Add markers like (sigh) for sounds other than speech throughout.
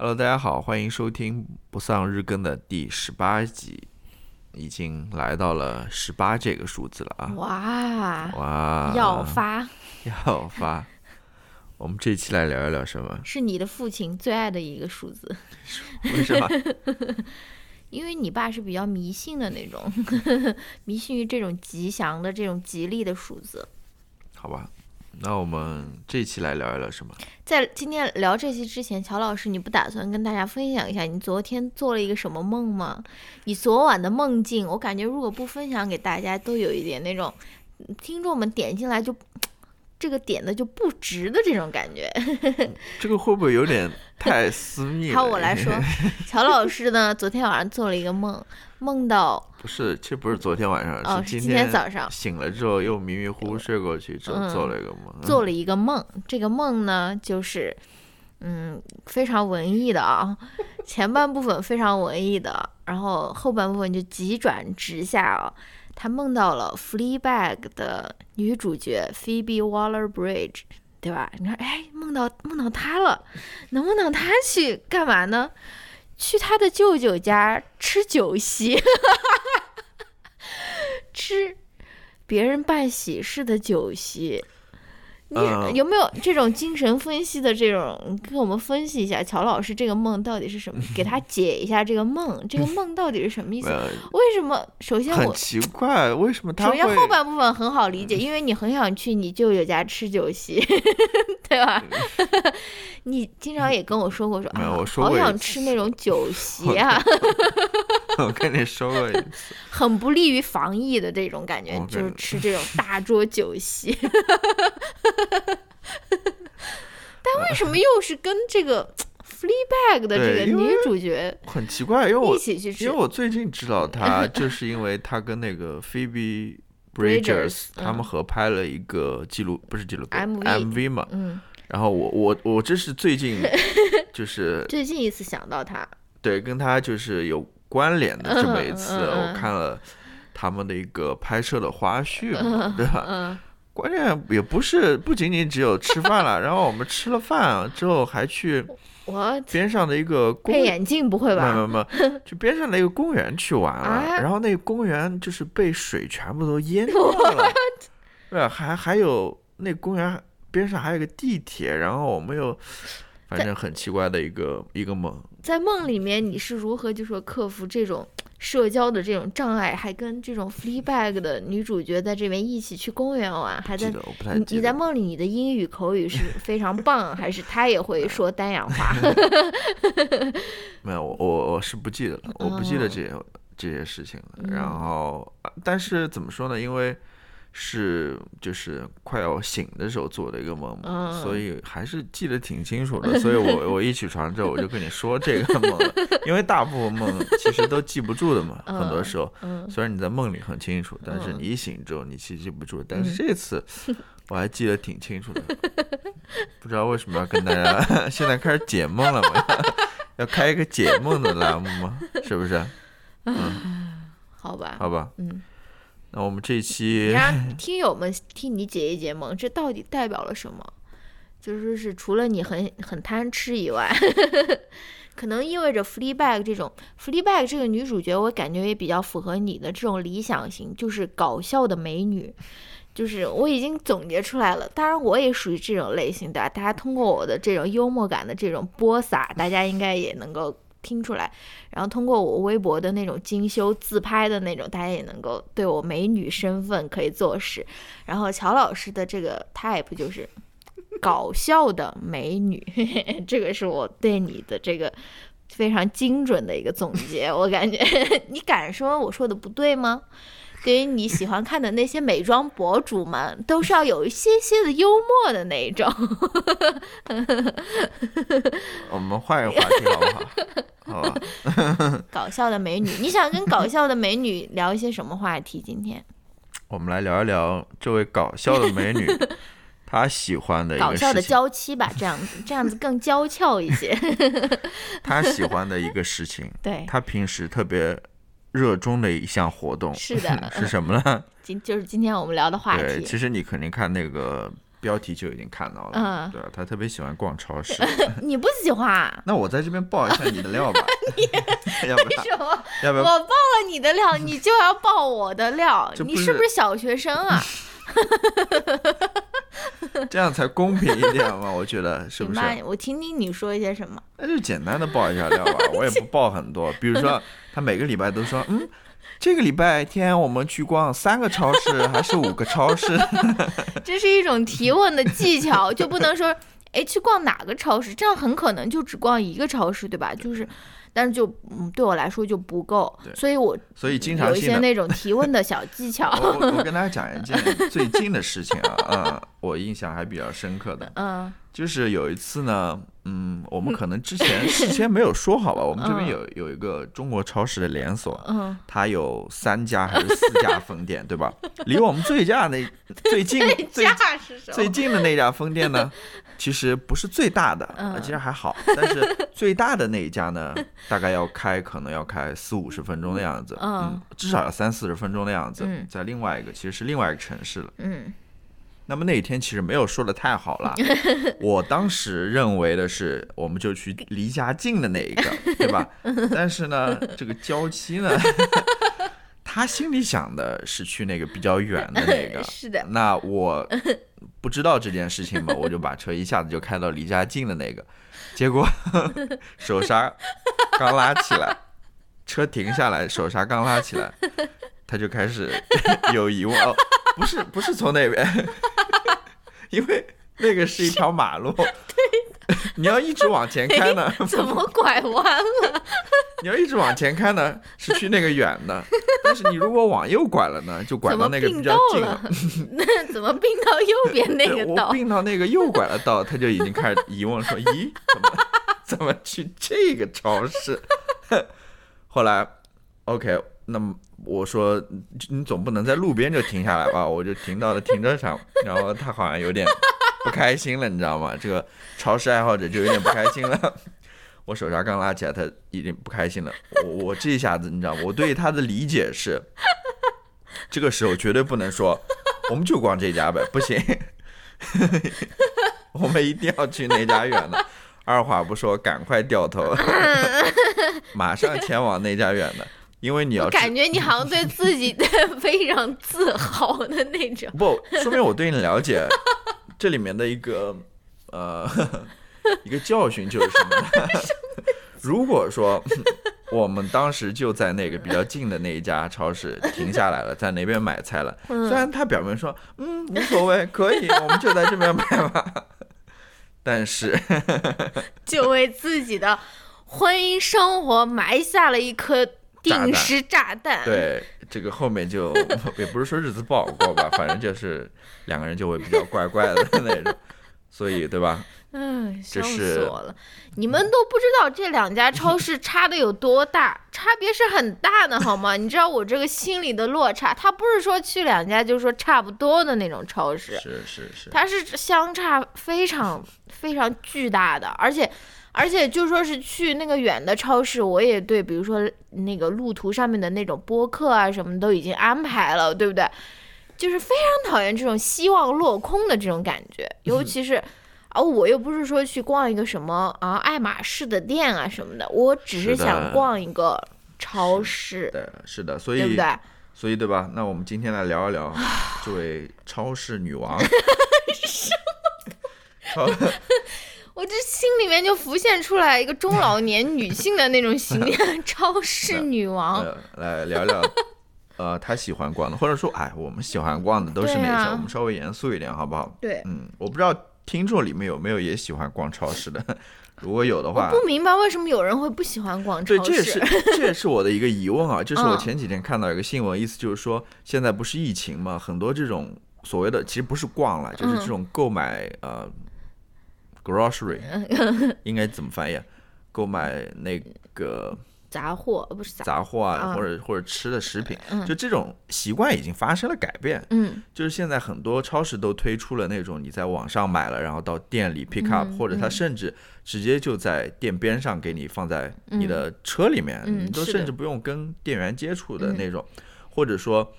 Hello，大家好，欢迎收听不丧日更的第十八集，已经来到了十八这个数字了啊！哇哇，要发 (laughs) 要发！我们这期来聊一聊什么？是你的父亲最爱的一个数字，为什么？(laughs) 因为你爸是比较迷信的那种，(laughs) 迷信于这种吉祥的、这种吉利的数字。好吧，那我们这期来聊一聊什么？在今天聊这期之前，乔老师，你不打算跟大家分享一下你昨天做了一个什么梦吗？你昨晚的梦境，我感觉如果不分享给大家，都有一点那种听众们点进来就这个点的就不值的这种感觉。(laughs) 这个会不会有点太私密了？好，我来说，乔老师呢，昨天晚上做了一个梦，梦到不是，其实不是昨天晚上，哦是今天早上醒了之后又迷迷糊糊睡过去之后嗯做了一个梦，做了一个梦，这个梦呢，就是，嗯，非常文艺的啊，(laughs) 前半部分非常文艺的，然后后半部分就急转直下啊。他梦到了《Fleabag》的女主角 Phoebe Waller-Bridge，对吧？你看，哎，梦到梦到她了，能梦到她去干嘛呢？去他的舅舅家吃酒席，(laughs) 吃别人办喜事的酒席。你呃有没有这种精神分析的这种？跟我们分析一下，乔老师这个梦到底是什么？给他 (laughs) 解一下这个梦，这个梦到底是什么意思？呃，为什么？首先我很奇怪，为什么他首？先后半部分很好理解，因为你很想去你舅舅家吃酒席，(laughs) 对吧？(laughs) 你经常也跟我说过说啊，我说好想吃那种酒席啊，我跟你说过一次，很不利于防疫的这种感觉，就是吃这种大桌酒席。(laughs) 但为什么又是跟这个 Fleabag 的这个女主角很奇怪，因为我一起去吃因为？我最近知道她，(laughs) 就是因为她跟那个 Phoebe Bridgers，Bridgers 他们嗯合拍了一个记录，不是记录 MV 嘛。嗯，然后我我我这是最近 (laughs) 就是最近一次想到他，对跟他就是有关联的这么一次，嗯嗯嗯我看了他们的一个拍摄的花絮嘛，对吧？嗯，关键也不是不仅仅只有吃饭了，然后我们吃了饭之后还去我边上的一个公配眼镜不会吧？没没没，去边上的一个公园去玩了，啊然后那个公园就是被水全部都淹 (laughs) 掉了，对，还还有那公园边上还有一个地铁，然后我们又反正很奇怪的一个一个梦，在梦里面，你是如何就说克服这种社交的这种障碍，还跟这种 Fleabag 的女主角在这边一起去公园玩，还在你。你在梦里你的英语口语是非常棒，还是他也会 (laughs) 说丹阳话？没有，我我我是不记得了，我不记得哦这些这些事情了。嗯然后，呃但是怎么说呢？因为是就是快要醒的时候做的一个梦嘛，嗯所以还是记得挺清楚的。所以我 (laughs) 我一起床之后，我就跟你说这个梦了，因为大部分梦其实都记不住的嘛，很多时候。嗯，虽然你在梦里很清楚，但是嗯你一醒之后，你其实记不住。但是这次我还记得挺清楚的，(laughs) 不知道为什么要跟大家现在开始解梦了嘛？(laughs) 要开一个解梦的栏目吗？是不是？嗯好吧，好吧，嗯，那我们这一期让听友们替你解一解蒙，这到底代表了什么？就是是除了你很很贪吃以外，(laughs) 可能意味着 Fleabag 这种 Fleabag 这个女主角，我感觉也比较符合你的这种理想型，就是搞笑的美女。就是我已经总结出来了，当然我也属于这种类型的。大家通过我的这种幽默感的这种播撒，大家应该也能够听出来。然后通过我微博的那种精修自拍的那种，大家也能够对我美女身份可以坐实。然后乔老师的这个 type 就是搞笑的美女，(laughs) 这个是我对你的这个非常精准的一个总结。我感觉 (laughs) 你敢说我说的不对吗？对于你喜欢看的那些美妆博主们，都是要有一些些的幽默的那一种。我们换一个话题好不好？(laughs) 好吧，(laughs) 搞笑的美女，你想跟搞笑的美女聊一些什么话题？今天我们来聊一聊这位搞笑的美女，(laughs) 她喜欢的一搞笑的娇妻吧，这样子，这样子更娇俏一些。她喜欢的一个事情，对，她平时特别热衷的一项活动是的，(laughs) 是什么呢？(laughs) 今就是今天我们聊的话对，题。其实你肯定看那个标题就已经看到了，嗯对啊，他特别喜欢逛超市。(laughs) 你不喜欢啊？那我在这边爆一下你的料吧，你要不然为什么？要不要我爆了你的料，你就要爆我的料？是你是不是小学生啊？这样才公平一点嘛？我觉得是不是？我听听你说一些什么。那就简单的报一下料吧，我也不报很多。比如说，他每个礼拜都说，嗯，这个礼拜天我们去逛三个超市还是五个超市？(laughs) 这是一种提问的技巧，就不能说，(laughs) 哎，去逛哪个超市？这样很可能就只逛一个超市，对吧？就是，但是就嗯，对我来说就不够，所以我所以经常有一。些那种提问的小技巧。(laughs) 我我我跟大家讲一件最近的事情啊，嗯，我印象还比较深刻的，嗯就是有一次呢，嗯，我们可能之前事先没有说好吧，我们这边嗯有有一个中国超市的连锁，嗯，它有三家还是四家分店，对吧？离我们最近那最近最？最近的那家分店呢，其实不是最大的，其实还好。但是最大的那一家呢，大概要开，可能要开四五十分钟的样子，嗯至少要三四十分钟的样子嗯。在另外一个，其实是另外一个城市了。嗯那么那一天其实没有说的太好了，(laughs) 我当时认为的是，我们就去离家近的那一个，(laughs) 对吧？但是呢，这个娇妻呢，(laughs) 他心里想的是去那个比较远的那个，是的，那我不知道这件事情嘛，我就把车一下子就开到离家近的那个，结果手刹刚拉起来，车停下来，手刹刚拉起来，他就开始 (laughs) 有疑问哦，不是不是从那边，(laughs) 因为那个是一条马路，(laughs) 你要一直往前开呢，怎么拐弯了？你要一直往前开呢，是去那个远的，但是你如果往右拐了呢，就拐到那个比较近了？那怎么并到右边那个道？并到那个右拐的道，他就已经开始疑问说：“咦，怎么怎么去这个超市？”后来，OK，那么我说你总不能在路边就停下来吧？我就停到了停车场，然后他好像有点不开心了，你知道吗？这个超市爱好者就有点不开心了。(laughs) 我手刹刚拉起来，他已经不开心了。我我这一下子，你知道？我对他的理解是，这个时候绝对不能说，我们就逛这家呗，不行，(laughs) 我们一定要去那家远的。二话不说，赶快掉头，(laughs) 马上前往那家远的，因为你要感觉你好像对自己的 (laughs) 非常自豪的那种。不说明我对你了解。这里面的一个呃 (laughs) 一个教训就是什么呢？(laughs) 如果说我们当时就在那个比较近的那一家超市停下来了，在那边买菜了，虽然他表面说嗯无所谓，可以，我们就在这边买吧，但是就为自己的婚姻生活埋下了一颗定时炸弹。，对这个后面就 (laughs) 也不是说日子不好过吧，(laughs) 反正就是两个人就会比较怪怪的那种，(laughs) 所以对吧？嗯，笑死我了！你们都不知道这两家超市差的有多大，差别是很大的，好吗？你知道我这个心里的落差，它不是说去两家就说差不多的那种超市，是是是，它是相差非常非常巨大的，而且而且就说是去那个远的超市，我也对，比如说那个路途上面的那种播客啊什么都已经安排了，对不对？就是非常讨厌这种希望落空的这种感觉，尤其是。啊，我又不是说去逛一个什么啊爱马仕的店啊什么的，我只是想逛一个超市，对，是的，所以对不对？所以对吧？那我们今天来聊一聊这位超市女王。(sighs) (laughs) 超我这心里面就浮现出来一个中老年女性的那种形 (laughs) 象，超市女王。呃，来聊聊，呃，她喜欢逛的，或者说，哎，我们喜欢逛的都是哪些？啊我们稍微严肃一点，好不好？对，嗯，我不知道听众里面有没有也喜欢逛超市的，(laughs) 如果有的话，不明白为什么有人会不喜欢逛超对，这也是市。(laughs) 这也是我的一个疑问啊，就是我嗯前几天看到一个新闻，意思就是说，现在不是疫情嘛，很多这种所谓的其实不是逛了，就是这种购买呃 grocery (laughs) 应该怎么翻译啊？购买那个杂货呃不是杂，货啊，啊。或者或者吃的食品，嗯。就这种习惯已经发生了改变。嗯。就是现在很多超市都推出了那种你在网上买了，然后到店里 pick up，、嗯或者他甚至直接就在店边上给你放在你的车里面，嗯你都甚至不用跟店员接触的嗯那种，或者说，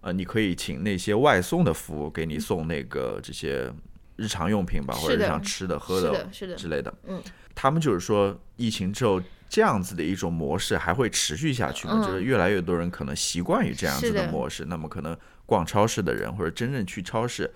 呃，你可以请那些外送的服务给你送那个这些日常用品吧，或者日常吃的、喝的，是的，之类的。嗯，他们就是说，疫情之后这样子的一种模式还会持续下去吗？嗯就是越来越多人可能习惯于这样子的模式，那么可能逛超市的人或者真正去超市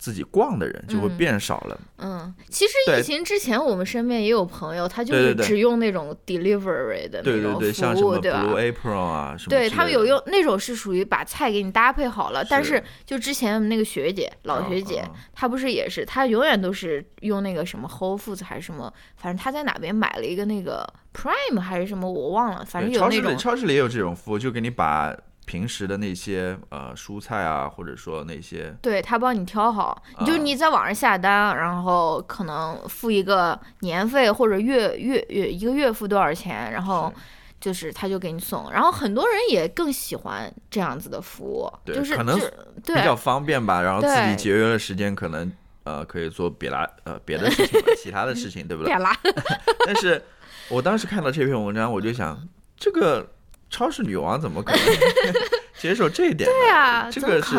自己逛的人就会嗯。变少了。嗯，其实对。疫情之前，我们身边也有朋友，他就是只用那种 delivery 的对对对，那种服像什么务，对吧？Blue Apron 啊什么之类的，对他们有用那种是属于把菜给你搭配好了，但是。是就之前那个学姐老学姐，她不是也是，她永远都是用那个什么 Whole Foods 还是什么，反正她在哪边买了一个那个 Prime 还是什么，我忘了，反正对超市里有那种超市里也有这种服务，就给你把平时的那些呃蔬菜啊，或者说那些对他帮你挑好，你就你在网上下单，然后可能付一个年费或者月月月一个月付多少钱，然后就是他就给你送，然后很多人也更喜欢这样子的服务，对就是可能比较方便吧，然后自己节约了时间，可能呃可以做别拉呃别的事情，(laughs) 其他的事情，对不对别？拉，(laughs) 但是我当时看到这篇文章，我就想，这个超市女王怎么可能 (laughs) 接受这一点？对啊，这个是？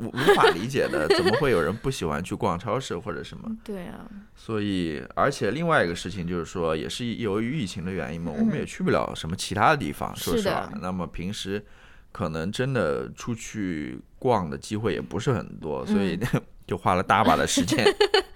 无无法理解的，(laughs) 怎么会有人不喜欢去逛超市或者什么？对啊，所以，而且另外一个事情就是说，也是由于疫情的原因嘛，我们也去不了什么其他的地方。说实话，那么平时可能真的出去逛的机会也不是很多，所以 (laughs) 就花了大把的时间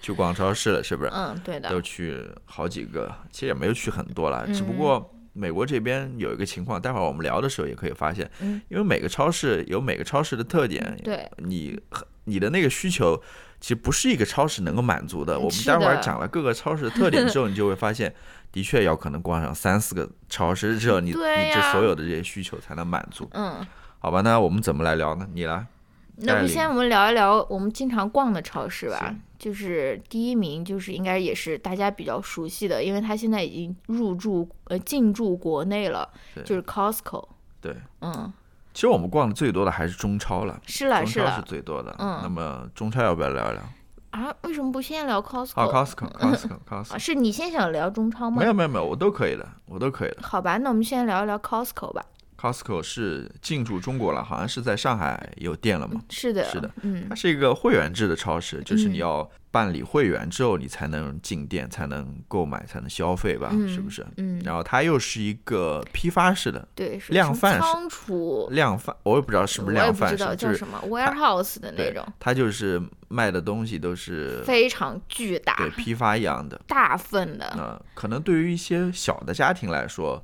去逛超市了，是不是？嗯，对的都，去好几个，其实也没有去很多了，只不嗯过美国这边有一个情况，待会儿我们聊的时候也可以发现，嗯因为每个超市有每个超市的特点，对，你你的那个需求其实不是一个超市能够满足的。我们待会儿讲了各个超市的特点之后，你就会发现，(laughs) 的确要可能逛上三四个超市之后，你你这所有的这些需求才能满足。嗯，好吧，那我们怎么来聊呢？你来。那不先我们聊一聊我们经常逛的超市吧。就是第一名，就是应该也是大家比较熟悉的，因为它现在已经入驻呃进驻国内了，就是 Costco。对，嗯，其实我们逛的最多的还是中超了，是了是了是最多的。嗯那么中超要不要聊一聊？啊，为什么不先聊 Costco？好，Costco，Costco，Costco。啊，(laughs) 是你先想聊中超吗？没有没有没有，我都可以的，我都可以的。好吧，那我们先聊一聊 Costco 吧。Costco 是进驻中国了，好像是在上海有店了嘛？是的，是的，嗯它是一个会员制的超市，就是你嗯要办理会员之后，你才能进店，才能购买，才能消费吧？嗯是不是？嗯，然后它又是一个批发式的对，是量贩式仓储，量贩，我也不知道是不是量贩式，就是什么 warehouse 的那种，，它就是卖的东西都是非常巨大、对批发一样的。大份的，呃，可能对于一些小的家庭来说，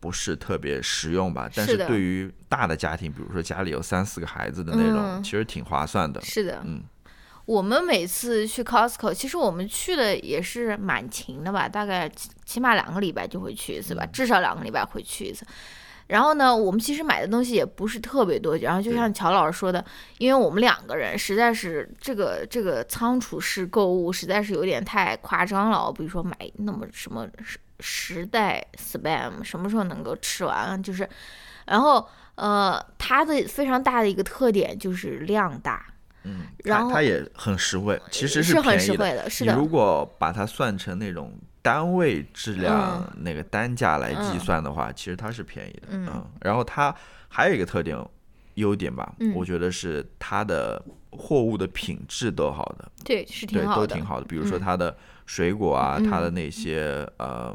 不是特别实用吧，但是对于大的家庭，比如说家里有三四个孩子的那种，嗯。其实挺划算的。是的，嗯，我们每次去 Costco，其实我们去的也是蛮勤的吧，大概起起码两个礼拜就会去一次吧，嗯。至少两个礼拜会去一次。然后呢，我们其实买的东西也不是特别多，然后就像乔老师说的，因为我们两个人实在是这个这个仓储式购物实在是有点太夸张了，比如说买那么什么十十袋 spam，什么时候能够吃完啊？就是，然后呃，它的非常大的一个特点就是量大，嗯，然后它它也很实惠，其实是很便宜的。实惠的，是的，你如果把它算成那种单位质量、嗯那个单价来计嗯算的话，其实它是便宜的。嗯然后它还有一个特点，优点吧，嗯我觉得是它的货物的品质都好的，对，是，挺好的，都挺好的。比如说嗯它的水果啊，它的那些呃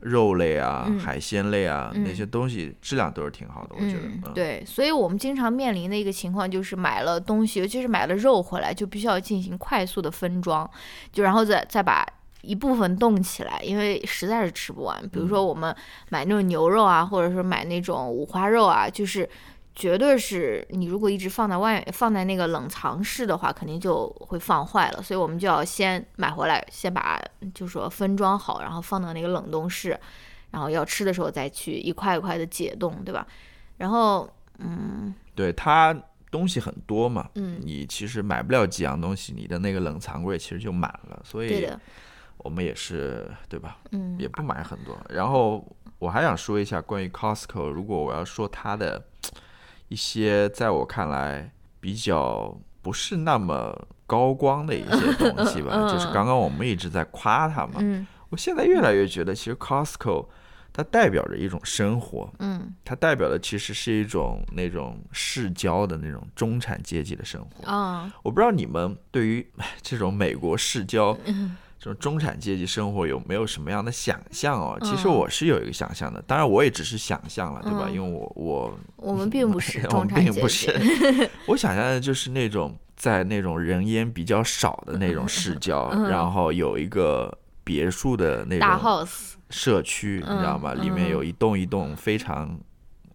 肉类啊、嗯海鲜类啊、那嗯些东西质量都是挺好的，我觉得。对，所以我们经常面临的一个情况就是买了东西，尤其是买了肉回来，就必须要进行快速的分装，就然后再再把一部分冻起来，因为实在是吃不完。比如嗯说我们买那种牛肉啊，或者是买那种五花肉啊，就是。绝对是你如果一直放在外放在那个冷藏室的话，肯定就会放坏了。所以我们就要先买回来，先把就说分装好，然后放到那个冷冻室，然后要吃的时候再去一块一块的解冻，对吧？然后，嗯对，它东西很多嘛，嗯，你其实买不了几样东西，你的那个冷藏柜其实就满了，所以，我们也是对吧？嗯也不买很多。然后我还想说一下关于 Costco，如果我要说它的一些在我看来比较不是那么高光的一些东西吧，(laughs) 嗯。就是刚刚我们一直在夸它嘛，嗯。我现在越来越觉得其实 Costco 它代表着一种生活，嗯。它代表的其实是一种那种市郊的那种中产阶级的生活。啊我不知道你们对于 (laughs) 这种美国市郊嗯 (laughs) 这种中产阶级生活有没有什么样的想象哦？其实嗯我是有一个想象的，当然我也只是想象了，对吧？嗯因为我我我们并不是 (laughs) 我中们产阶级，并不是，(laughs) 我想象的就是那种在那种人烟比较少的那种市郊，(laughs) 嗯然后有一个别墅的那种大种 house，社区，你知道吗？嗯里面有一栋一栋非常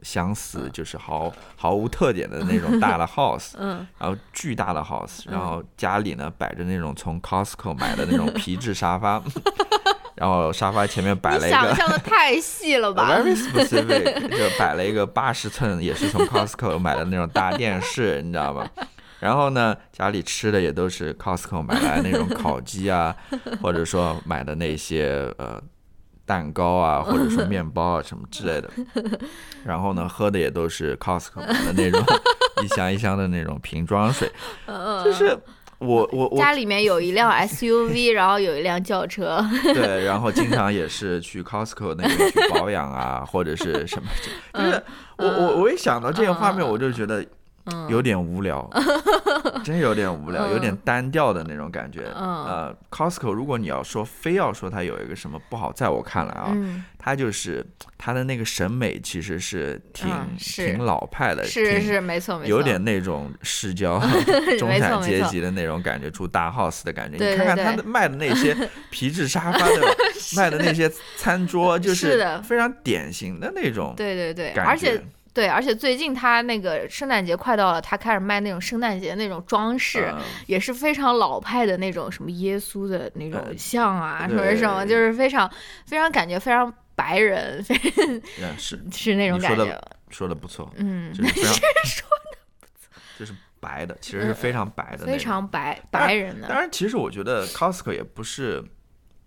相似，就是毫毫无特点的那种大的 (laughs) house，嗯然后巨大的 house，然后家里呢摆着那种从 Costco 买的那种皮质沙发，(laughs) 然后沙发前面摆了一个。象的太细了吧？Very specific，就摆了一个八十寸，也是从 Costco 买的那种大电视，你知道吗？然后呢，家里吃的也都是 Costco 买来那种烤鸡啊，或者说买的那些呃蛋糕啊，(laughs) 或者说面包啊什么之类的。(laughs) 然后呢，喝的也都是 Costco 买的那种 (laughs) 一箱一箱的那种瓶装水，嗯就是我我我家里面有一辆 SUV，然后有一辆轿车，对，然后经常也是去 Costco 那边去保养啊，或者是什么，就是我我我一想到这个画面，我就觉得嗯。有点无聊，(laughs) 真有点无聊，有点单调的那种感觉。嗯。呃，Costco 如果你要说非要说它有一个什么不好，在我看来啊，嗯，它就是它的那个审美其实是挺挺老派的，挺是是没错没错，有点那种市郊 (laughs) 中产阶级的那种感觉，住大 house 的感觉。你看看他的卖的那些 (laughs) 皮质沙发对吧？卖的那些餐桌，就是非常典型的那种对对对。而且对，而且最近他那个圣诞节快到了，他开始卖那种圣诞节那种装饰，嗯也是非常老派的那种什么耶稣的那种嗯像啊，什么什么，就是非常非常感觉非常白人，非嗯是 (laughs) 是那种感觉，说的不错，嗯，就是 (laughs) 就是白的，其实是非常白的非常白白人的，当然，其实我觉得 Costco 也不是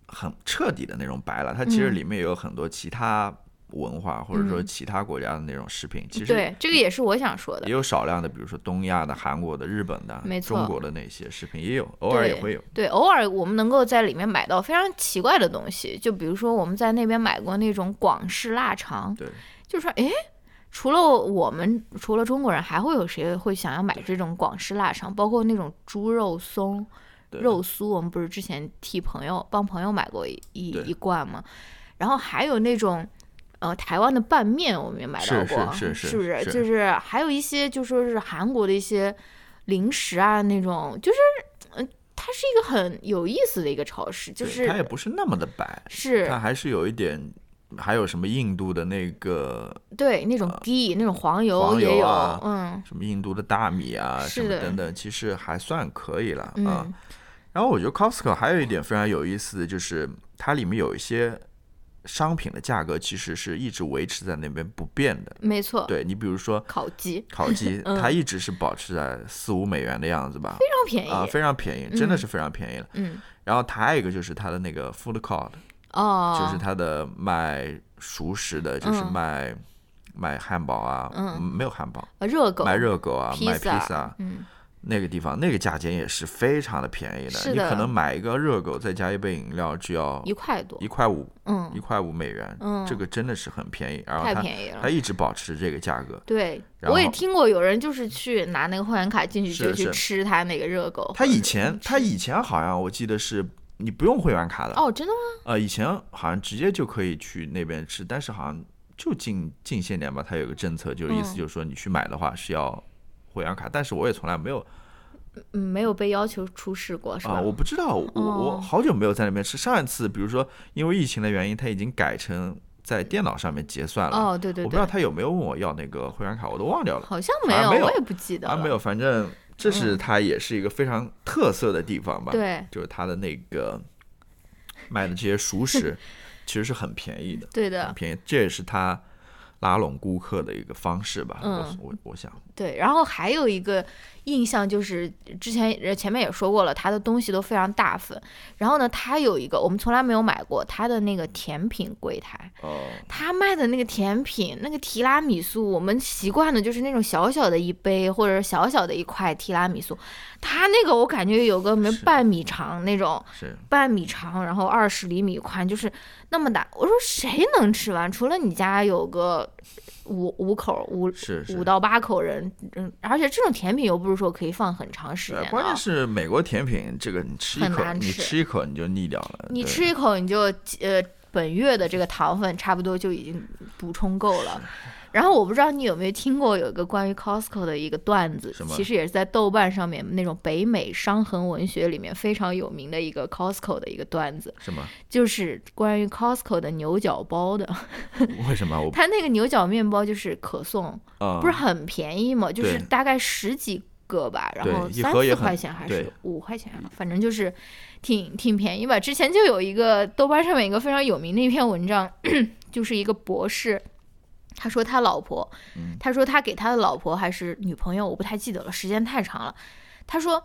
很彻底的那种白了，它其实嗯。里面有很多其他文化或者说嗯其他国家的那种食品，其实对，这个也是我想说的也。有少量的，比如说东亚的、韩国的、日本的、没中国的那些食品也有，偶尔也会有。对，偶尔我们能够在里面买到非常奇怪的东西，就比如说我们在那边买过那种广式腊肠，对，就说诶，除了我们，除了中国人，还会有谁会想要买这种广式腊肠？包括那种猪肉松、肉酥，我们不是之前替朋友帮朋友买过一一罐吗？然后还有那种。呃，台湾的拌面我们也买到是过，是是不是？是就是还有一些就说是韩国的一些零食啊，那种就是，嗯、它是一个很有意思的一个超市，就是它也不是那么的白，是它还是有一点，还有什么印度的那个对那种 ghee、那种黄油也有，啊嗯什么印度的大米啊，什是的么等等，其实还算可以了啊。嗯然后我觉得 Costco 还有一点非常有意思的就是，它里面有一些商品的价格其实是一直维持在那边不变的。没错，对你比如说烤鸡烤鸡，(laughs) 嗯它一直是保持在四五美元的样子吧，非常便宜，啊，非常便宜，真的是非常便宜了。嗯然后它还有一个就是它的那个 food court，哦，就是它的卖熟食的，就是嗯卖卖汉堡啊，嗯没有汉堡，呃热狗卖热狗啊，卖披萨，嗯那个地方那个价钱也是非常的便宜的，的你可能买一个热狗再加一杯饮料只要一块多一，块五，嗯一块五美元，嗯这个真的是很便宜，然后太它便宜了它。一直保持这个价格。对，我也听过有人就是去拿那个会员卡进去就去吃他那个热狗。他以前他以前好像我记得是你不用会员卡的，哦，真的吗？呃，以前好像直接就可以去那边吃，但是好像就近近些年吧，它有个政策，就是意思嗯就是说你去买的话是要会员卡，但是我也从来没有嗯，没有被要求出示过，是啊、吧？我不知道，我我哦好久没有在那边吃。上一次比如说因为疫情的原因，他已经改成在电脑上面结算了。哦，对对对，我不知道他有没有问我要那个会员卡，我都忘掉了。好像没有，没有我也不记得啊，没有，反正这是嗯它也是一个非常特色的地方吧。，对就是它的那个卖的这些熟食，(laughs) 其实是很便宜的。对的很，便宜，这也是他拉拢顾客的一个方式吧。我我想，对。然后还有一个印象就是，之前呃前面也说过了，他的东西都非常大份。然后呢，他有一个我们从来没有买过他的那个甜品柜台，哦，他卖的那个甜品，那个提拉米苏，我们习惯的就是那种小小的一杯或者小小的一块提拉米苏，他那个我感觉有个没半米长那种，半米长，然后二十厘米宽，就是那么大，我说谁能吃完？除了你家有个五五口五是是五到八口人，嗯，而且这种甜品又不是说可以放很长时间关键是美国甜品，这个你吃一口，你吃吃一口你就腻掉了。你吃一口你就呃本月的这个糖分差不多就已经补充够了。然后我不知道你有没有听过有一个关于 Costco 的一个段子其实也是在豆瓣上面那种北美伤痕文学里面非常有名的一个 Costco 的一个段子，什么？就是关于 Costco 的牛角包的。(laughs) 为什么我它那个牛角面包就是可颂，啊？不是很便宜嘛，就是大概十几个吧，然后三四块钱还是五块钱啊，反正就是挺挺便宜吧。之前就有一个豆瓣上面一个非常有名的一篇文章，(clears throat) 就是一个博士。他说他老婆，嗯他说他给他的老婆还是女朋友，我不太记得了，时间太长了。他说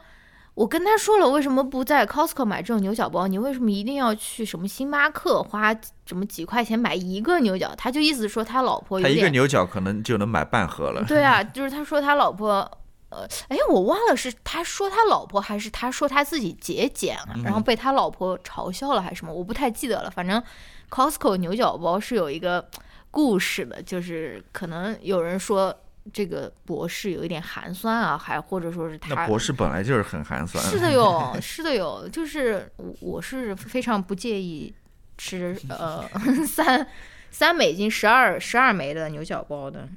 我跟他说了，为什么不在 Costco 买这种牛角包？你为什么一定要去什么星巴克花什么几块钱买一个牛角？他就意思说他老婆有他一个牛角可能就能买半盒了。对啊，(laughs) 就是他说他老婆，呃，哎，我忘了是他说他老婆还是他说他自己节俭了，然后被他老婆嘲笑了还是什么，我不太记得了。反正 Costco 牛角包是有一个故事的，就是可能有人说这个博士有一点寒酸啊，还或者说是他那博士本来就是很寒酸。是的哟，(laughs) 是的哟，就是我我是非常不介意吃呃 (laughs) 三三美金十二十二枚的牛角包的。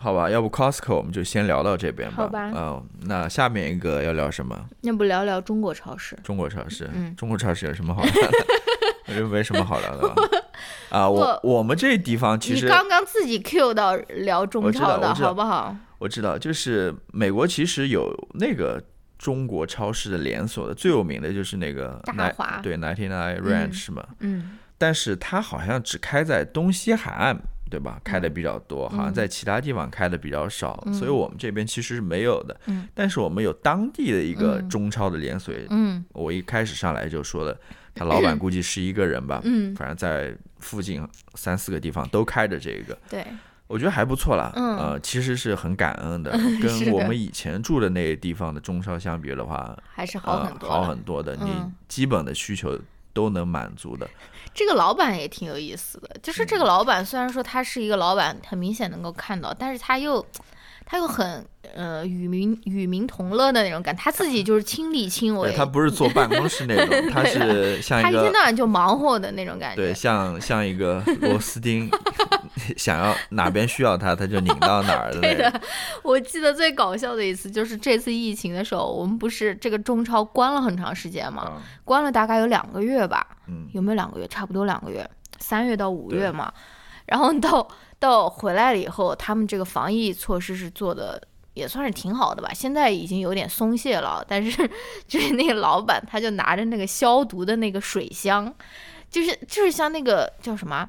好吧，要不 Costco 我们就先聊到这边吧。好吧嗯、那下面一个要聊什么？要不聊聊中国超市？中国超市。嗯中国超市有什么好聊的？(laughs) 我觉得没什么好聊的了。(laughs) 啊，我我我们这地方其实你刚刚自己 Q 到聊中超的好不好？我知道，就是美国其实有那个中国超市的连锁的，最有名的就是那个大华对 Ninety Nine Ranch 嘛。嗯但是它好像只开在东西海岸，对吧？开的比较多，好像在其他地方开的比较少，所以我们这边其实是没有的。嗯但是我们有当地的一个嗯中超的连锁，嗯我一开始上来就说了，他老板估计是一个人吧，嗯，反正在附近三四个地方都开着这个，对，我觉得还不错啦。嗯呃，其实是很感恩的，跟我们以前住的那个地方的中超相比的话，还是好很多呃、好的。很多的，你嗯基本的需求都能满足的。(laughs) 这个老板也挺有意思的，就是这个老板虽然说他是一个老板，很明显能够看到，但是他又他又很呃与民与民同乐的那种感觉，他自己就是亲力亲为，，他不是坐办公室那种，(laughs) 他是像他一天到晚就忙活的那种感觉。对，像像一个螺丝钉，(laughs) 想要哪边需要他，他就拧到哪儿的对。的，我记得最搞笑的一次就是这次疫情的时候，我们不是这个中超关了很长时间嘛，啊关了大概有两个月吧，嗯，有没有两个月？差不多两个月，三月到五月嘛。然后到到回来了以后，他们这个防疫措施是做的也算是挺好的吧。现在已经有点松懈了，但是就是那个老板他就拿着那个消毒的那个水箱，就是就是像那个叫什么。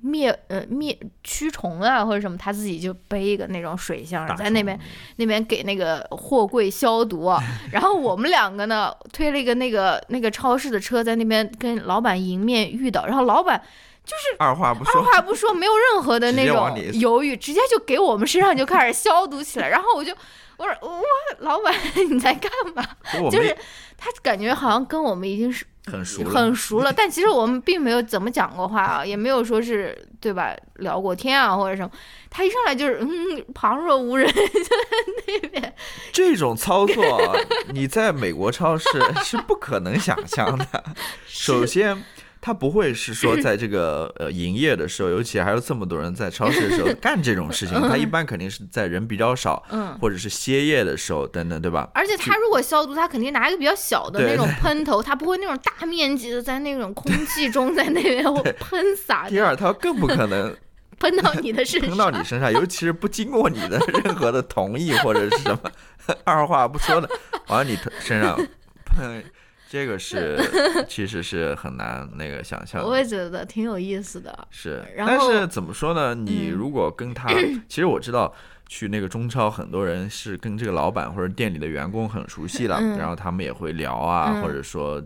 灭呃灭驱虫啊或者什么，他自己就背一个那种水箱，在那边那边给那个货柜消毒啊，(laughs) 然后我们两个呢推了一个那个那个超市的车在那边跟老板迎面遇到，然后老板二话不说二说，话不说，没有任何的那种犹豫，直接就给我们身上就开始消毒起来，然后我就我说哇，老板 (laughs) 你在干嘛？(laughs) 就是他感觉好像跟我们已经是很熟了，很熟了，(laughs) 但其实我们并没有怎么讲过话啊，也没有说是对吧聊过天啊或者什么。他一上来就是嗯旁若无人，就在那边。这种操作啊，你在美国超市是不可能想象的。首先，他不会是说 (laughs) 在这个呃营业的时候，尤其还有这么多人在超市的时候 (laughs) 干这种事情，他一般肯定是在人比较少，嗯或者是歇业的时候等等，对吧？而且他如果消毒，他肯定拿一个比较小的那种喷头，他不会那种大面积的在那种空气中在那边 (laughs) 喷洒，第二，他更不可能喷到你的身上。喷到你身上，尤其是不经过你的任何的同意或者是什么，二话不说的往你身上喷，这个是 (laughs) 其实是很难那个想象的。我也觉得挺有意思的。是，但是怎么说呢？你嗯如果跟他，(laughs) 其实我知道去那个中超，很多人是跟这个老板或者店里的员工很熟悉了，嗯然后他们也会聊啊，嗯或者说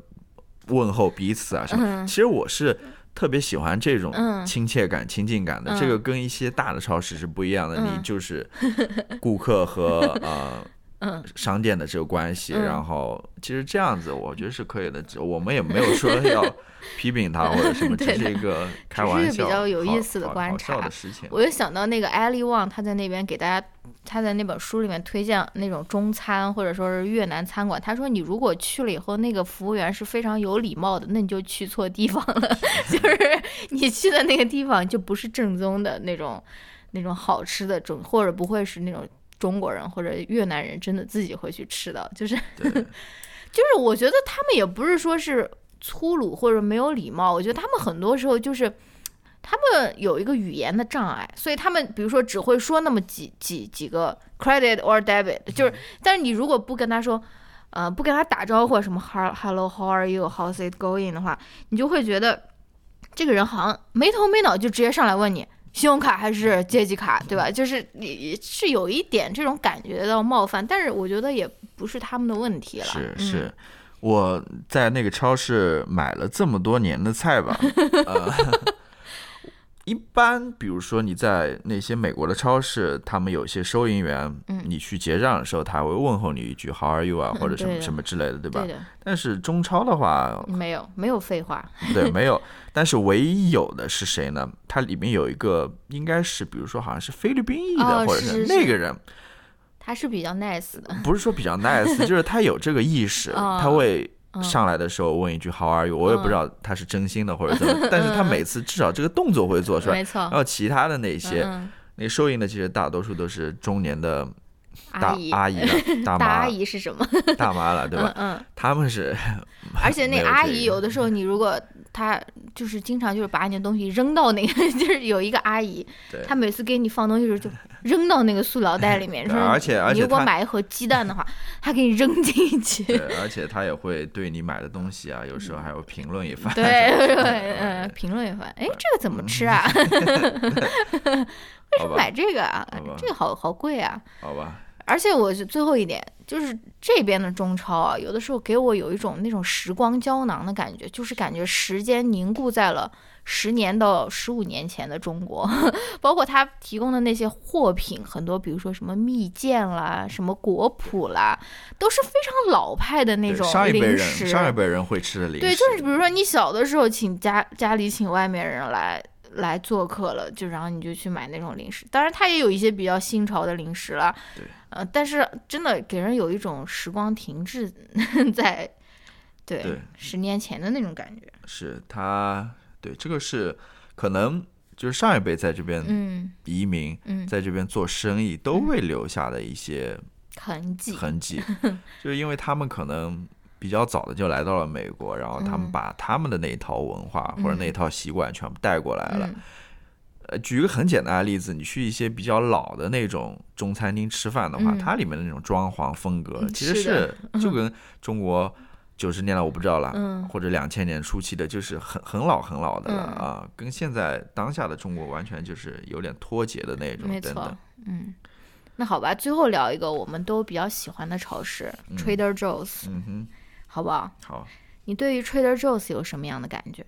问候彼此啊什么。嗯其实我是特别喜欢这种嗯亲切感、亲近感的，嗯这个跟一些大的超市是不一样的。嗯你就是 (laughs) 顾客和呃嗯商店的这个关系，嗯然后其实这样子我觉得是可以的，只我们也没有说要 (laughs) 批评他或者什么，只是一个开玩笑，比较有意思的观察笑的事情。我就想到那个艾利旺，他在那边给大家，他在那本书里面推荐那种中餐或者说是越南餐馆。他说，你如果去了以后，那个服务员是非常有礼貌的，那你就去错地方了，(laughs) 就是 (laughs) 你去的那个地方就不是正宗的那种那种好吃的中，或者不会是那种中国人或者越南人真的自己会去吃的，(laughs) 就是，(laughs) 就是我觉得他们也不是说是粗鲁或者没有礼貌，我觉得他们很多时候就是他们有一个语言的障碍，所以他们比如说只会说那么几几几个 credit or debit，就是但是你如果不跟他说。呃，不跟他打招呼，什么 Hel- hello how are you how's it going 的话，你就会觉得这个人好像没头没脑就直接上来问你信用卡还是借记卡，对吧？就是你是有一点这种感觉到冒犯，但是我觉得也不是他们的问题了。嗯是是，我在那个超市买了这么多年的菜吧，(laughs) 呃，一般比如说你在那些美国的超市，他们有些收银员，嗯你去结账的时候，他会问候你一句 “How are you” 啊，或者什么什么之类的，对吧对？但是中超的话，没有没有废话。(laughs) 对，没有。(laughs) 但是唯一有的是谁呢？它里面有一个，应该是比如说好像是菲律宾裔的，或者哦是那个人，他是比较 nice 的，不是说比较 nice，(laughs) 就是他有这个意识，哦他会嗯上来的时候问一句 “How are you”，我也不知道他是真心的或者怎么，(laughs) 但是他每次至少这个动作会做出来。没错然。后其他的那些，嗯，那收银的其实大多数都是中年的大阿姨，阿姨了、(laughs) 大大阿、姨是什么？大妈了，对吧？嗯嗯，他们是 (laughs) 而且那阿姨有的时候，你如果她就是经常就是把你的东西扔到那个，就是有一个阿姨，她每次给你放东西的时候就扔到那个塑料袋里面，(laughs) 是吧而且而且你如果买一盒鸡蛋的话，他给你扔进去。对，而且他也会对你买的东西啊，有时候还会评论一番。对对，嗯，评论一番，哎，这个怎么吃啊？(laughs) (laughs) 为什么买这个啊？这个好好贵啊！好吧，而且我是最后一点，就是这边的中超啊，有的时候给我有一种那种时光胶囊的感觉，就是感觉时间凝固在了十年到十五年前的中国，(laughs) 包括他提供的那些货品，很多比如说什么蜜饯啦、什么果脯啦，都是非常老派的那对种上一辈人零食。上一辈人会吃的零食，对，就是比如说你小的时候请家家里请外面人来来做客了，就然后你就去买那种零食。当然，它也有一些比较新潮的零食了，对，呃，但是真的给人有一种时光停滞 (laughs) 在，对，对十年前的那种感觉。是他对这个是可能就是上一辈在这边嗯移民，嗯，在这边做生意都会留下的一些痕迹。痕迹，(laughs) 就是因为他们可能比较早的就来到了美国，然后他们嗯把他们的那一套文化或者那一套习惯全部带过来了。嗯 (laughs) 呃，举一个很简单的例子，你去一些比较老的那种中餐厅吃饭的话，嗯它里面的那种装潢风格嗯其实是 (laughs) 就跟中国九十年代我不知道了，嗯或者两千年初期的，就是很很老很老的了、嗯啊，跟现在当下的中国完全就是有点脱节的那种没错等等。，嗯。那好吧，最后聊一个我们都比较喜欢的超市、嗯 Trader Joe's，嗯哼，好不好？好，你对于 Trader Joe's 有什么样的感觉？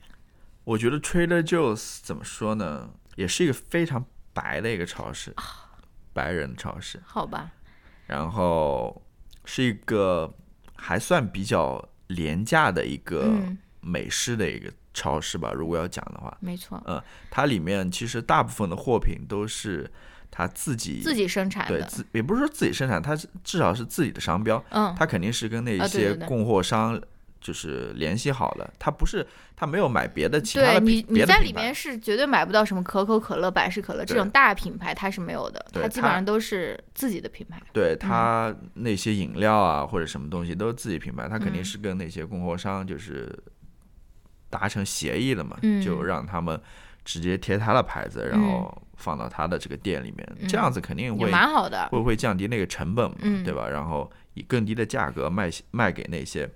我觉得 Trader Joe's 怎么说呢，也是一个非常白的一个超市，白人超市，好吧，然后是一个还算比较廉价的一个嗯，美式的一个超市吧。如果要讲的话，没错，嗯它里面其实大部分的货品都是它自己自己生产的，对自也不是说自己生产，它是至少是自己的商标，嗯，它肯定是跟那些供货商就是联系好了，他不是他没有买别的其他的对你你在里面是绝对买不到什么可口可乐、百事可乐这种大品牌，它是没有的，对它它基本上都是自己的品牌。对它那些饮料啊或者什么东西都是自己品牌，它肯定嗯是跟那些供货商就是达成协议了嘛，嗯就让他们直接贴他的牌子，然后放到他的这个店里面，这样子肯定会蛮好的，会不会降低那个成本嘛，嗯对吧？然后以更低的价格卖卖给那些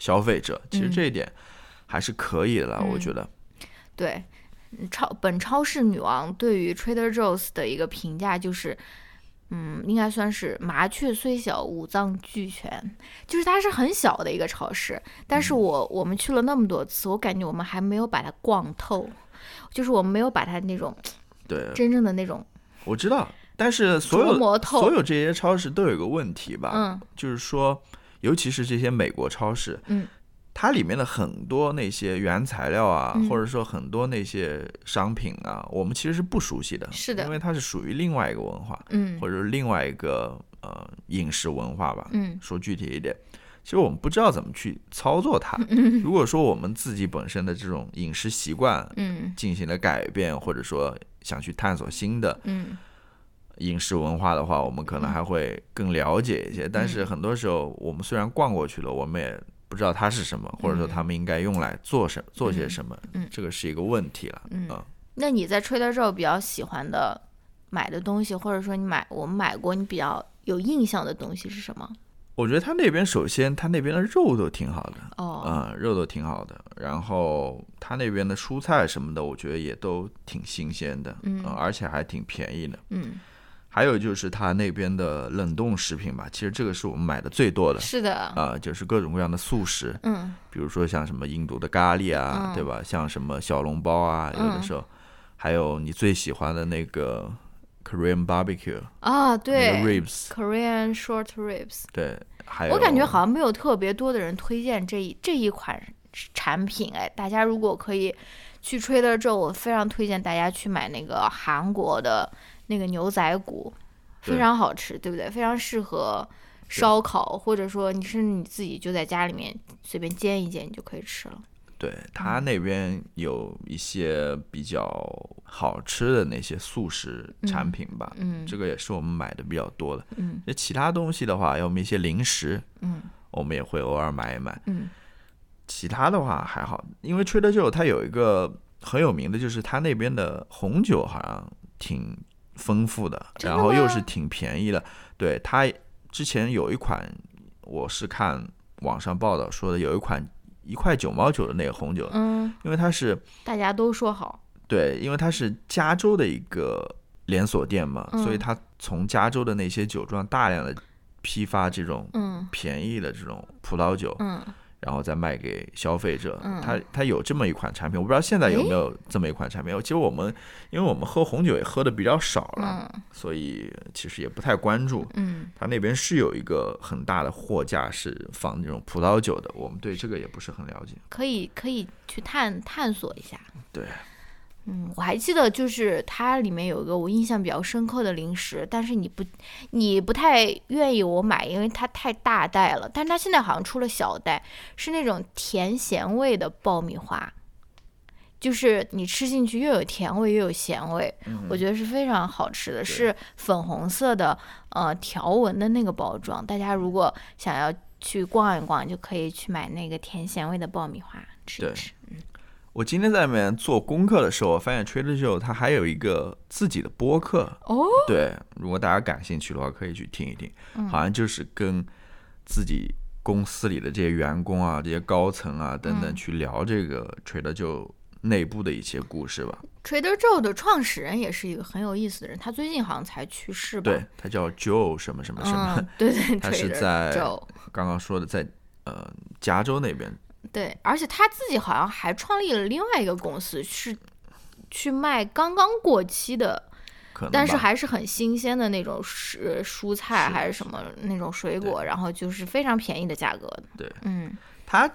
消费者，其实嗯这一点还是可以的啦，我嗯觉得。对。嗯超本超市女王对于 Trader Joe's 的一个评价就是，嗯，应该算是麻雀虽小，五脏俱全。就是它是很小的一个超市，但嗯是我我们去了那么多次，我感觉我们还没有把它逛透，就是我们没有把它那种对，真正的那种我知道但是所有所有这些超市都有一个问题吧，嗯就是说，尤其是这些美国超市，嗯，它里面的很多那些原材料啊，嗯。或者说很多那些商品啊，我们其实是不熟悉的，是的因为它是属于另外一个文化，嗯。或者是另外一个呃饮食文化吧。嗯。说具体一点，其实我们不知道怎么去操作它。如果说我们自己本身的这种饮食习惯嗯。进行了改变，或者说想去探索新的嗯饮食文化的话，我们可能还会更了解一些。但是很多时候，我们虽然逛过去了，我们也不知道它是什么，或者说他们应该用来做什做些什么，嗯这个是一个问题了。嗯啊那你在 Trader Joe 比较喜欢的买的东西，或者说你买我们买过你比较有印象的东西是什么？我觉得他那边首先他那边的肉都挺好的，哦，嗯、肉都挺好的。然后他那边的蔬菜什么的，我觉得也都挺新鲜的，嗯呃而且还挺便宜的。嗯，还有就是他那边的冷冻食品吧，其实这个是我们买的最多的。是的，啊、就是各种各样的速食，嗯。比如说像什么印度的咖喱啊，嗯。对吧？像什么小笼包啊，有的嗯时候，还有你最喜欢的那个 Korean barbecue 啊，对。ribs，，Korean short ribs，对，还有我感觉好像没有特别多的人推荐这一这一款产品，哎，大家如果可以去 Trader Joe，我非常推荐大家去买那个韩国的那个牛仔骨，非常好吃，对不对？非常适合烧烤，或者说你是你自己就在家里面随便煎一煎，你就可以吃了。对他那边有一些比较好吃的那些素食产品吧，嗯这个也是我们买的比较多的。嗯那其他东西的话，要么一些零食，嗯我们也会偶尔买一买。嗯其他的话还好，因为 Trader Joe 它有一个很有名的，就是它那边的红酒好像挺丰富的，然后又是挺便宜的。对，它之前有一款，我是看网上报道说的，有一款一块九毛九的那个红酒，嗯，因为它是大家都说好。对，因为它是加州的一个连锁店嘛，所以嗯它从加州的那些酒庄大量的批发这种嗯。便宜的这种葡萄酒，嗯然后再卖给消费者。嗯它它有这么一款产品，我不知道现在有没有这么一款产品。其实我们因为我们喝红酒也喝的比较少了，嗯所以其实也不太关注。嗯它那边是有一个很大的货架是放那种葡萄酒的，我们对这个也不是很了解。可以可以去探探索一下。对，嗯，我还记得就是它里面有一个我印象比较深刻的零食，但是你不你不太愿意我买，因为它太大袋了。但是它现在好像出了小袋，是那种甜咸味的爆米花，就是你吃进去又有甜味又有咸味，我觉得是非常好吃的，是粉红色的呃条纹的那个包装。大家如果想要去逛一逛，就可以去买那个甜咸味的爆米花吃一对吃。我今天在里面做功课的时候，我发现 Trader Joe 它还有一个自己的播客。哦，对，如果大家感兴趣的话，可以去听一听。好像就是跟自己公司里的这些员工啊、这些高层啊等等去聊这个 Trader Joe 内部的一些故事吧。Trader Joe 的创始人也是一个很有意思的人，他最近好像才去世吧？对，他叫 Joe 什么什么什么，嗯，对对 (laughs) 他是在刚刚说的在呃加州那边。对，而且他自己好像还创立了另外一个公司，是去卖刚刚过期的，但是还是很新鲜的那种蔬蔬菜还是什么那种水果，然后就是非常便宜的价格的。对嗯，他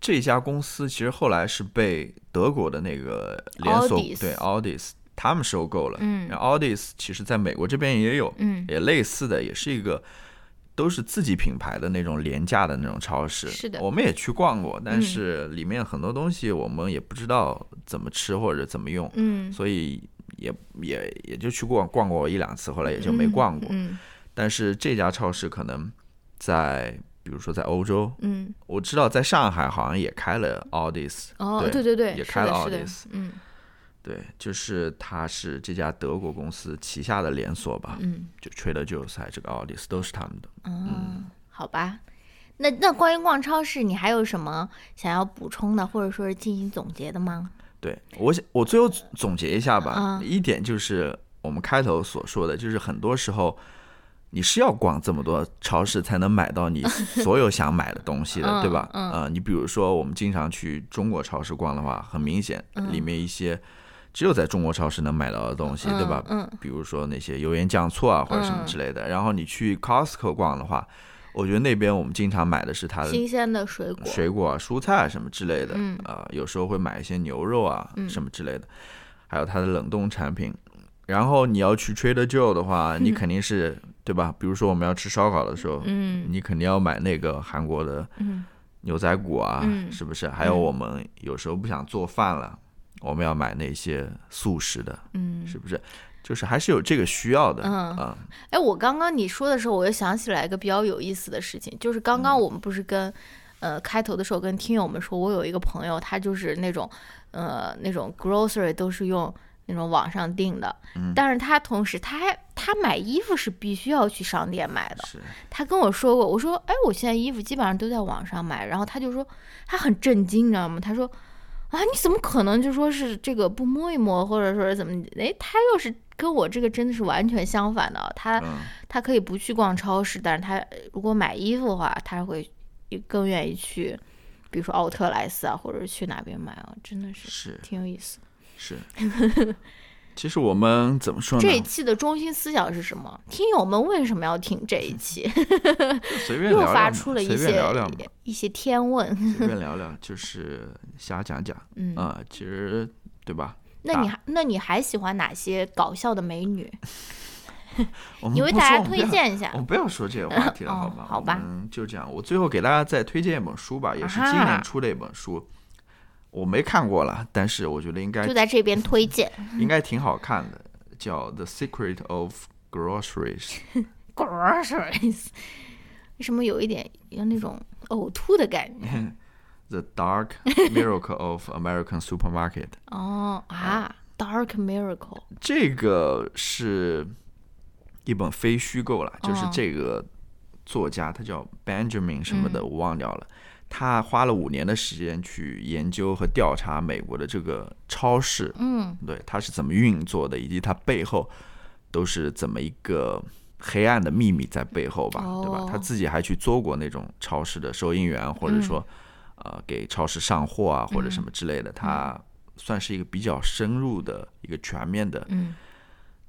这家公司其实后来是被德国的那个连锁对 Audis 他们收购了。嗯然后 Audis 其实在美国这边也有，嗯也类似的，也是一个都是自己品牌的那种廉价的那种超市。是的。我们也去逛过，但嗯。是里面很多东西我们也不知道怎么吃或者怎么用，嗯，所以也也也就去逛逛过一两次，后来也就没逛过。嗯但是这家超市可能在，比如说在欧洲，嗯，我知道在上海好像也开了 Audis，哦，对对对也开了 Audis，嗯对，就是它是这家德国公司旗下的连锁吧，嗯就 Trader Joe's 还有这个 Audis 都是他们的。嗯，好吧。那那关于逛超市，你还有什么想要补充的，或者说是进行总结的吗？对我想，我最后总结一下吧。嗯一点就是我们开头所说的，就是很多时候你是要逛这么多超市才能买到你 (laughs) 所有想买的东西的，嗯对吧？嗯呃，你比如说我们经常去中国超市逛的话，很明显嗯里面一些只有在中国超市能买到的东西，对吧？嗯，比如说那些油盐酱醋啊，或者什么之类的。然后你去 Costco 逛的话，我觉得那边我们经常买的是它的新鲜的水果，水果啊、蔬菜啊什么之类的。嗯啊、有时候会买一些牛肉啊、嗯什么之类的，还有它的冷冻产品。然后你要去 Trader Joe 的话，你肯定是对吧？比如说我们要吃烧烤的时候，嗯你肯定要买那个韩国的嗯牛仔骨啊，嗯是不是？还有我们有时候不想做饭了，我们要买那些速食的，嗯。是不是？就是还是有这个需要的，嗯啊，哎，我刚刚你说的时候，我又想起来一个比较有意思的事情，就是刚嗯刚我们不是跟，呃，开头的时候跟听友们说，我有一个朋友，他就是那种，呃，那种 grocery 都是用那种网上订的，嗯但是他同时他还他买衣服是必须要去商店买的。是，他跟我说过，我说，哎，我现在衣服基本上都在网上买，然后他就说他很震惊，你知道吗？他说。啊，你怎么可能就说是这个不摸一摸，或者说是怎么？哎，他又是跟我这个真的是完全相反的。他嗯，他可以不去逛超市，但是他如果买衣服的话，他会更愿意去，比如说奥特莱斯啊，或者是去哪边买啊，真的是是挺有意思。(laughs) 是。其实我们怎么说呢这一？期的中心思想是什么？听友们为什么要听这一期？随便又聊聊又，发出了一随便些聊聊嘛，一些天问。随便聊聊，就是瞎讲讲嗯，啊、其实对吧？那你还那你还喜欢哪些搞笑的美女？(laughs) 你为不大家推荐一下我。们不要说这个话题了，哦好吗？好吧就这样。我最后给大家再推荐一本书吧，也是今年出的一本书，我没看过了，但是我觉得应该就在这边推荐应该挺好看的，叫《The Secret of Groceries》。groceries，为什么有一点有那种呕吐的感觉？The Dark Miracle of American Supermarket，哦啊，Dark Miracle，这个是一本非虚构了，就是哦这个作家他叫 Benjamin 什么的，嗯我忘掉了。他花了五年的时间去研究和调查美国的这个超市，嗯对它是怎么运作的，以及它背后都是怎么一个黑暗的秘密在背后吧，对吧哦？他自己还去做过那种超市的收银员，或者说、呃给超市上货啊，或者什么之类的。他算是一个比较深入的一个全面的嗯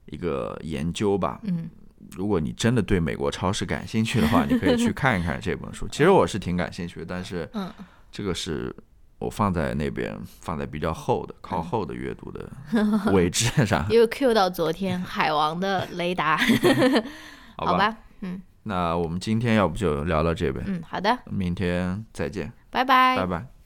一个研究吧。嗯如果你真的对美国超市感兴趣的话，你可以去看一看这本书。(laughs) 其实我是挺感兴趣的，但是嗯，这个是我放在那边放在比较后的、靠后的阅读的位置上。(laughs) 又 Q 到昨天海王的雷达，(laughs) 好好吧？嗯那我们今天要不就聊到这边，嗯，好的，明天再见，拜拜拜拜。